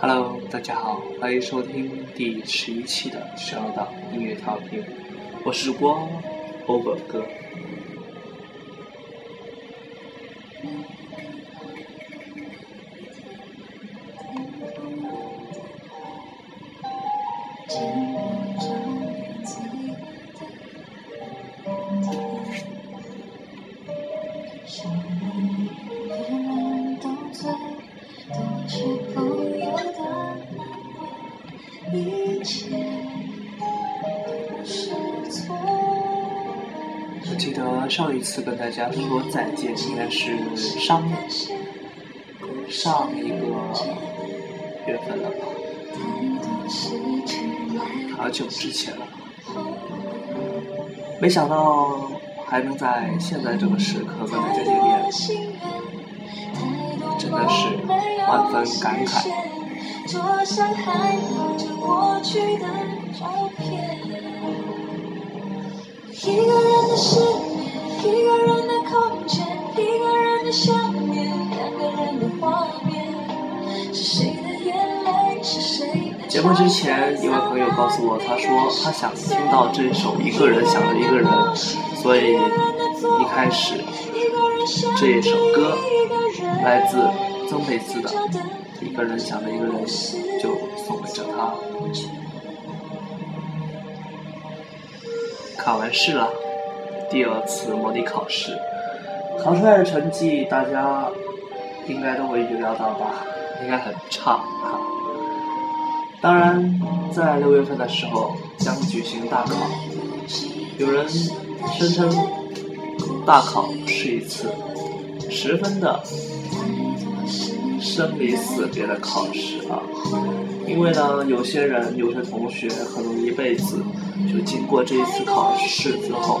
Hello，大家好，欢迎收听第十一期的十二档音乐调频，我是主播 Over 哥。记得上一次跟大家说再见应该是上上一个月份了吧，好久之前了，没想到还能在现在这个时刻跟大家见面，真的是万分感慨。一个人的失眠，一个人的空间，一个人的想念，两个人的画面，是谁的眼泪，是谁的节目之前，一位朋友告诉我，他说他想听到这首《一个人想着一个人》，所以一开始这一首歌来自曾沛慈的《一个人想着一个人》，就送给了他。考完试了，第二次模拟考试，考出来的成绩大家应该都会预料到吧？应该很差哈。当然，在六月份的时候将举行大考，有人声称大考是一次十分的生离死别的考试啊。因为呢，有些人、有些同学可能一辈子就经过这一次考试之后，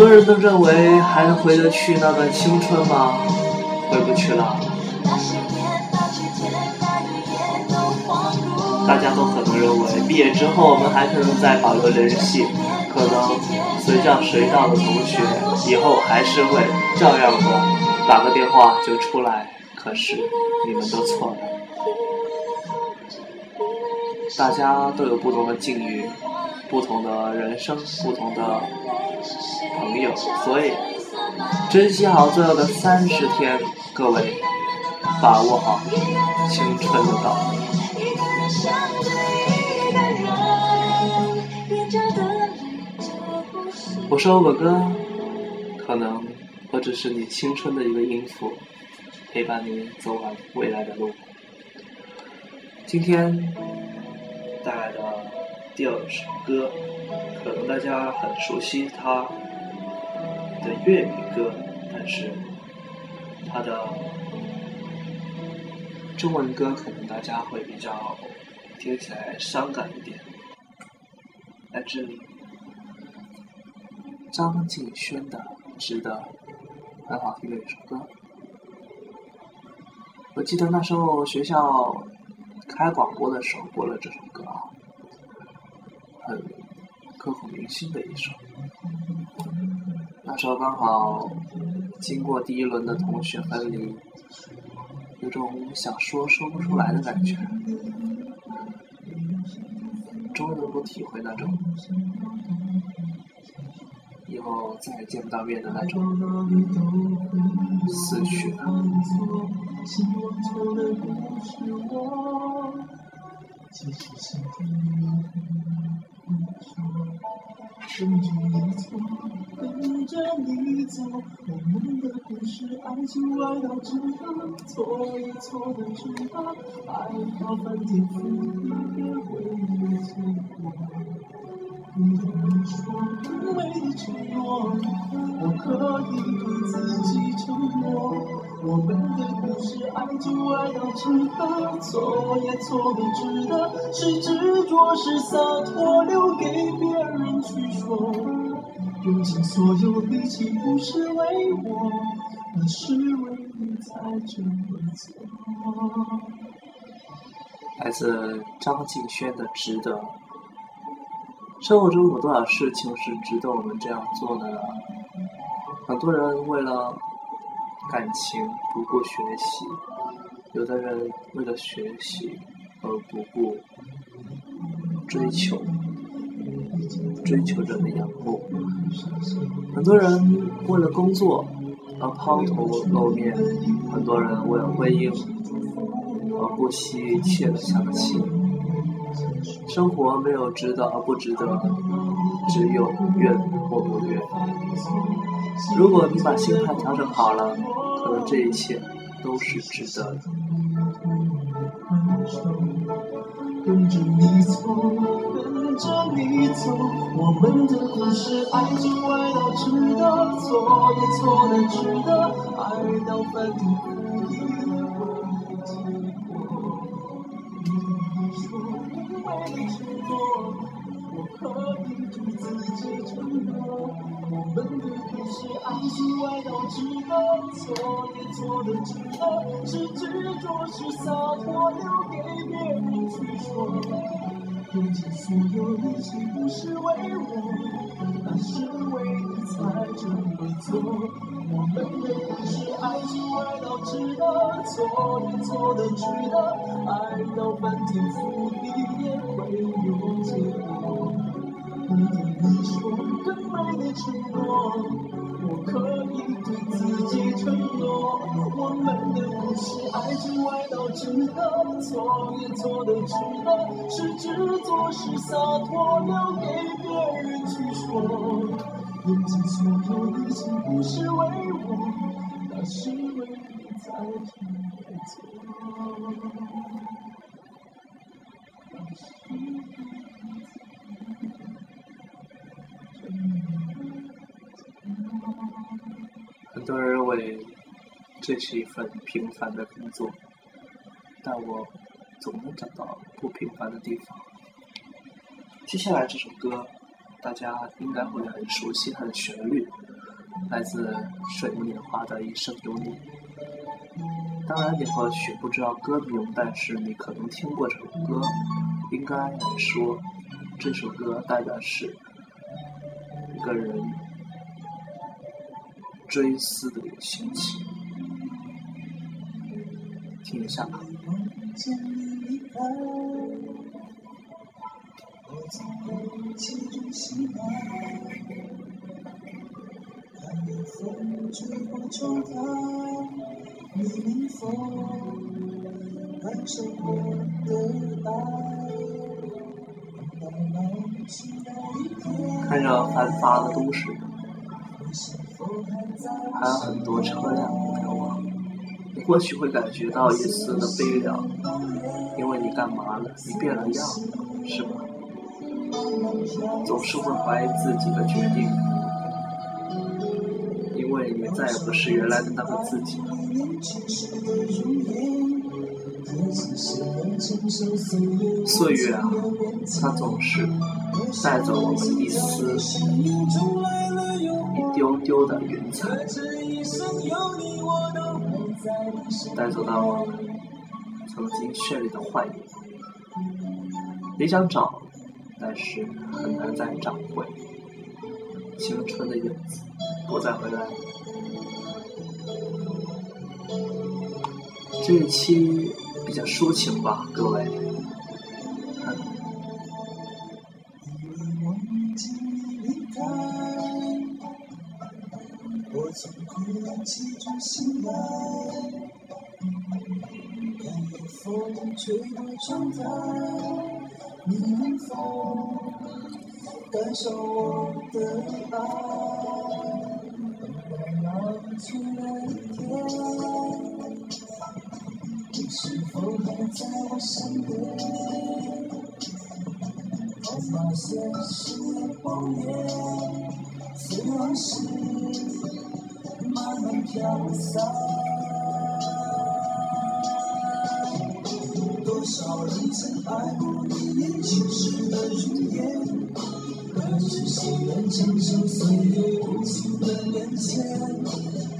很多人都认为还能回得去那段青春吗？回不去了。大家都可能认为毕业之后我们还可能再保留联系，可能随叫随到的同学以后还是会照样的打个电话就出来。可是你们都错了，大家都有不同的境遇，不同的人生，不同的。朋友，所以珍惜好最后的三十天，各位把握好青春的道。我是欧哥哥，可能我只是你青春的一个音符，陪伴你走完未来的路。今天带来的第二首歌，可能大家很熟悉它。的粤语歌，但是他的中文歌可能大家会比较听起来伤感一点。来自张敬轩的《值得》，很好听的一首歌。我记得那时候学校开广播的时候播了这首歌啊，很刻骨铭心的一首。那时候刚好经过第一轮的同学分离，有种想说说不出来的感觉，终于能够体会那种以后再也见不到面的那种死去了。跟着你走，跟着你走，我们的故事，爱情来到之后，错也错的知道，爱到翻天覆地也会有结果。你说无谓的承诺，我可以对自己承诺。我们的故事爱就爱到值得，错也错的值得，是执着是洒脱，留给别人去说。用尽所有力气不是为我，而是为你才这么做。来自张敬轩的《值得》。生活中有多少事情是值得我们这样做的呢？很多人为了感情不顾学习，有的人为了学习而不顾追求，追求者的仰慕。很多人为了工作而抛头露面，很多人为了婚姻。而不惜一切的相信，生活没有值得而不值得，只有愿或不愿。如果你把心态调整好了，可能这一切都是值得的。跟着你走，跟着你走，我们的故事爱就爱到值得，错也错的值得，爱到翻天自己承诺，我们的故事爱情爱到值得，错也错的值得，是执着是洒脱，留给别人去说。用尽所有力气不是为我，而是为你才这么做。我们的故事爱就爱到值得，错也错的值得，爱到翻天覆地也会有结果。对你说更美的承诺。我可以对自己承诺，我们的故事爱就爱到值得，错也错的值得，是执着是洒脱，留给别人去说。用尽所有力气不是为我，那是为你才这么做。为这是一份平凡的工作，但我总能找到不平凡的地方。接下来这首歌，大家应该会很熟悉它的旋律，来自水木年华的《一生有你》。当然，你或许不知道歌名，但是你可能听过这首歌。应该来说，这首歌代表是一个人。追思的一个心情，听一下吧。看着繁华的都市。还有很多车辆飘往，你或许会感觉到一丝的悲凉，因为你干嘛了？你变了样，是吧？总是会怀疑自己的决定，因为你再也不是原来的那个自己了。岁月啊，它总是带走我们一丝。丢丢的云彩，带走到我们曾经绚丽的幻影。你想找，但是很难再找回青春的影子，不再回来。这一期比较抒情吧，各位。从空冷气中醒来，看夜风吹过窗台，你能否感受我的爱？等到老去那一天，你是否还在我身边？红毛线是谎言，是往事。飘散。多少人曾爱过你年轻时的容颜，可是谁愿承受岁月无情的变迁？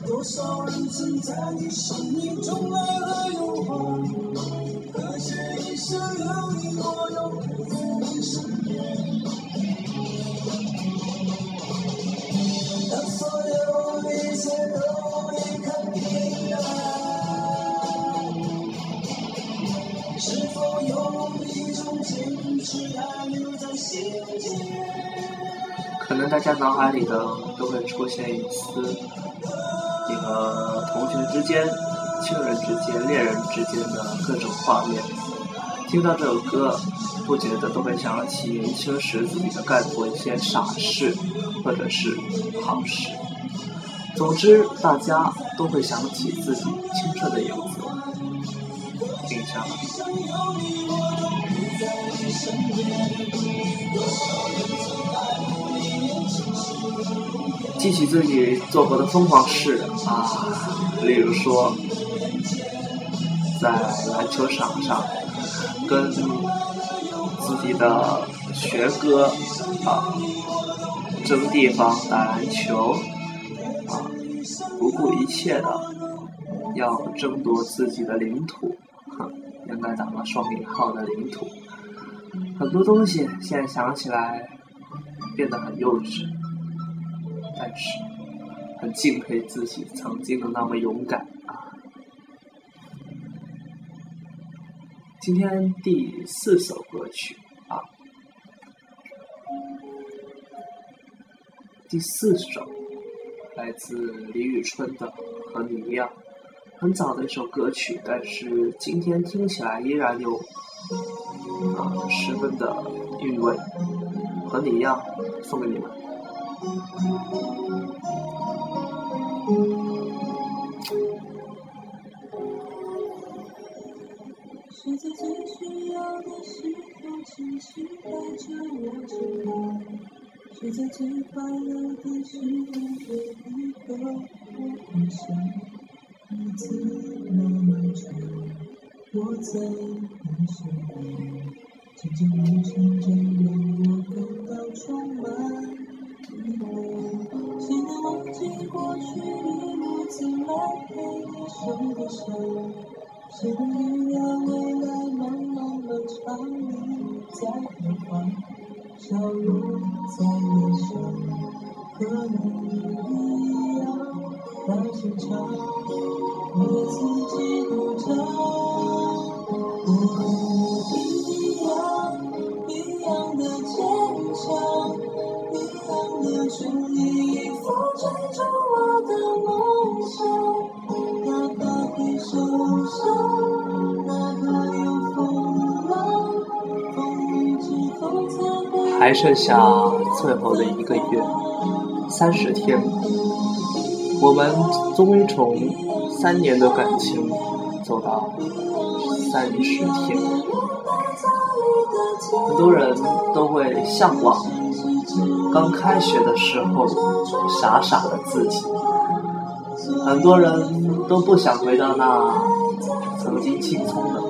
多少人曾在你生命中来了又还，可是一生有你，我又陪在你身边。当所有。能大家脑海里的都会出现一丝，你和同学之间、亲人之间、恋人之间的各种画面。听到这首歌，不觉得都会想起年轻时自己的干过一些傻事，或者是好事。总之，大家都会想起自己青春的影子，印象里。记起自己做过的疯狂事啊，例如说，在篮球场上跟自己的学哥啊争地方打篮球啊，不顾一切的要争夺自己的领土，哼，应该打了双引号的领土。很多东西现在想起来变得很幼稚。但是，很敬佩自己曾经的那么勇敢啊！今天第四首歌曲啊，第四首来自李宇春的《和你一样》，很早的一首歌曲，但是今天听起来依然有啊十分的韵味。和你一样，送给你们。是在最需要的时候，轻轻带着我走开；是在最快乐的时候，有一个我分享。日子那么长，我在你身边，渐渐旅程中让我感到充满。谁能忘记过去一路走来陪你受的伤？谁能预料未来茫茫的长路在何方？笑容在脸上，和你一样大声唱，为自己鼓掌。还剩下最后的一个月，三十天，我们终于从三年的感情走到三十天。很多人都会向往。刚开学的时候，傻傻的自己，很多人都不想回到那曾经青葱的。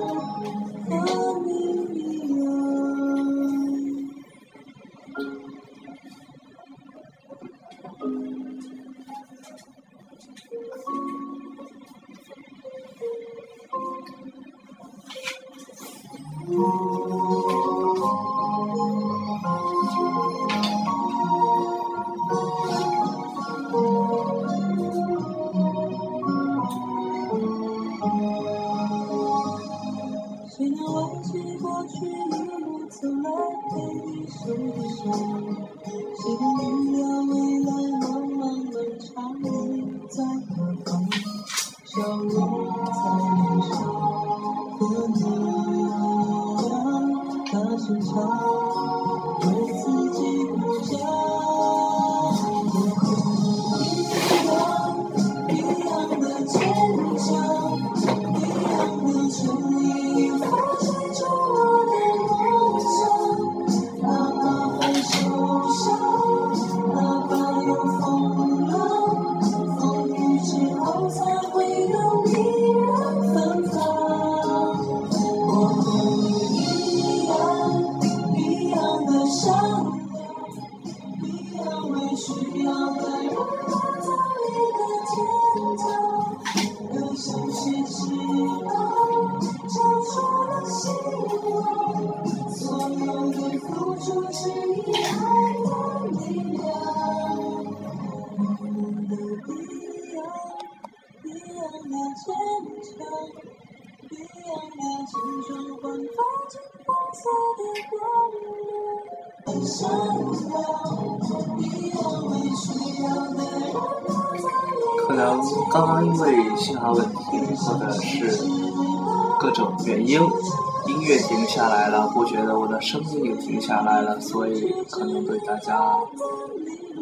可能刚刚因为信号问题，或者是各种原因，音乐停下来了，我觉得我的声音也停下来了，所以可能对大家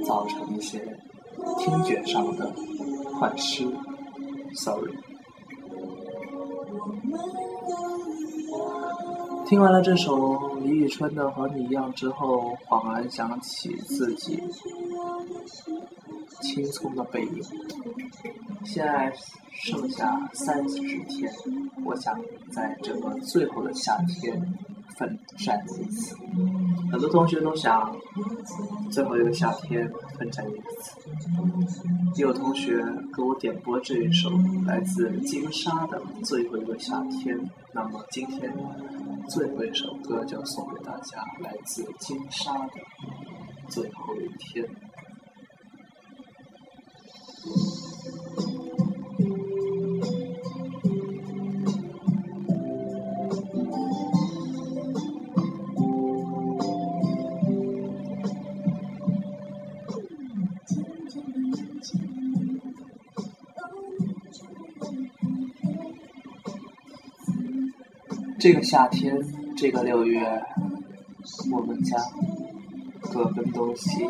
造成一些听觉上的幻失，sorry。听完了这首李宇春的《和你一样》之后，恍然想起自己青葱的背影。现在剩下三十天，我想在这个最后的夏天奋战一次。很多同学都想最后一个夏天奋战一次。也有同学给我点播这一首来自金沙的《最后一个夏天》，那么今天最后一首歌就送给大家，来自金沙的《最后一天》。这个夏天，这个六月，我们将各奔东西，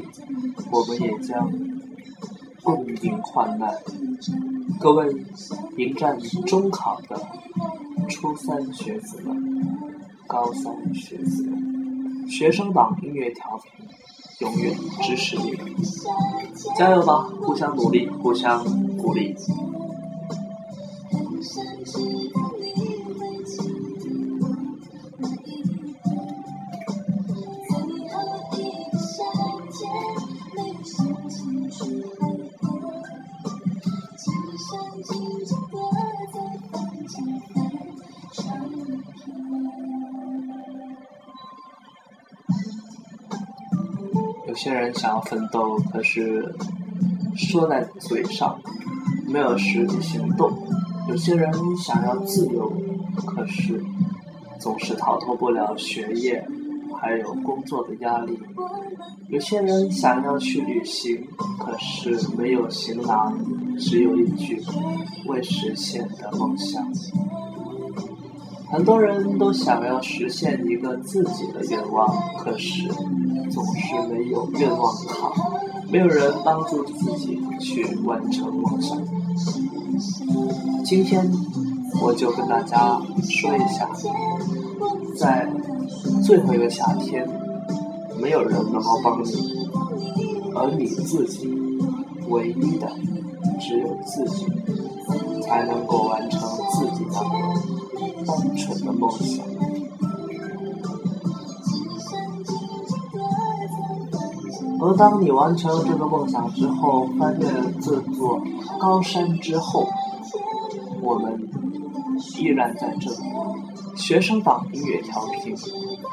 我们也将共迎患难。各位迎战中考的初三学子们，高三学子们，学生党音乐调频永远支持你们，加油吧！互相努力，互相鼓励。有些人想要奋斗，可是说在嘴上，没有实际行动；有些人想要自由，可是总是逃脱不了学业还有工作的压力；有些人想要去旅行，可是没有行囊，只有一句未实现的梦想。很多人都想要实现一个自己的愿望，可是总是没有愿望卡，没有人帮助自己去完成梦想。今天我就跟大家说一下，在最后一个夏天，没有人能够帮你，而你自己唯一的只有自己，才能够完成自己的梦。单纯的梦想。而当你完成这个梦想之后，翻越这座高山之后，我们依然在这里。学生党音乐调频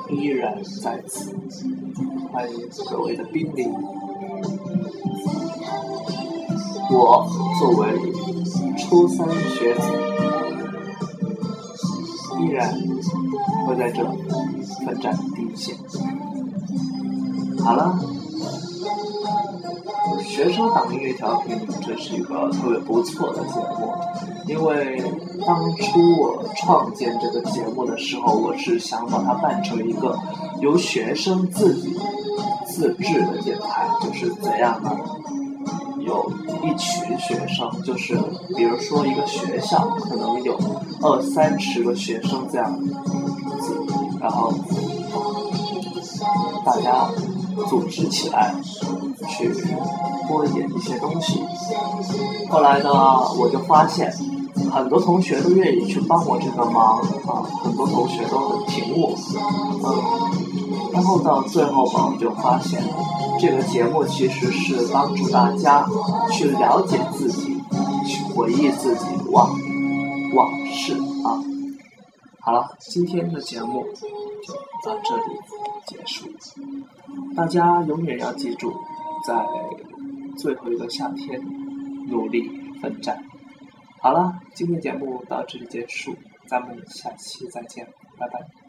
依然在此，欢迎各位的莅临。我作为初三学子。依然会在这奋战第一线。好了，学生党音乐调频，这是一个特别不错的节目。因为当初我创建这个节目的时候，我是想把它办成一个由学生自己自制的电台，就是怎样呢？有一群学生，就是比如说一个学校可能有二三十个学生这样子，然后大家组织起来去播演一些东西。后来呢，我就发现很多同学都愿意去帮我这个忙啊，很多同学都很挺我，嗯，然后到最后吧，我就发现。这个节目其实是帮助大家去了解自己，去回忆自己往往事啊。好了，今天的节目就到这里结束。大家永远要记住，在最后一个夏天努力奋战。好了，今天节目到这里结束，咱们下期再见，拜拜。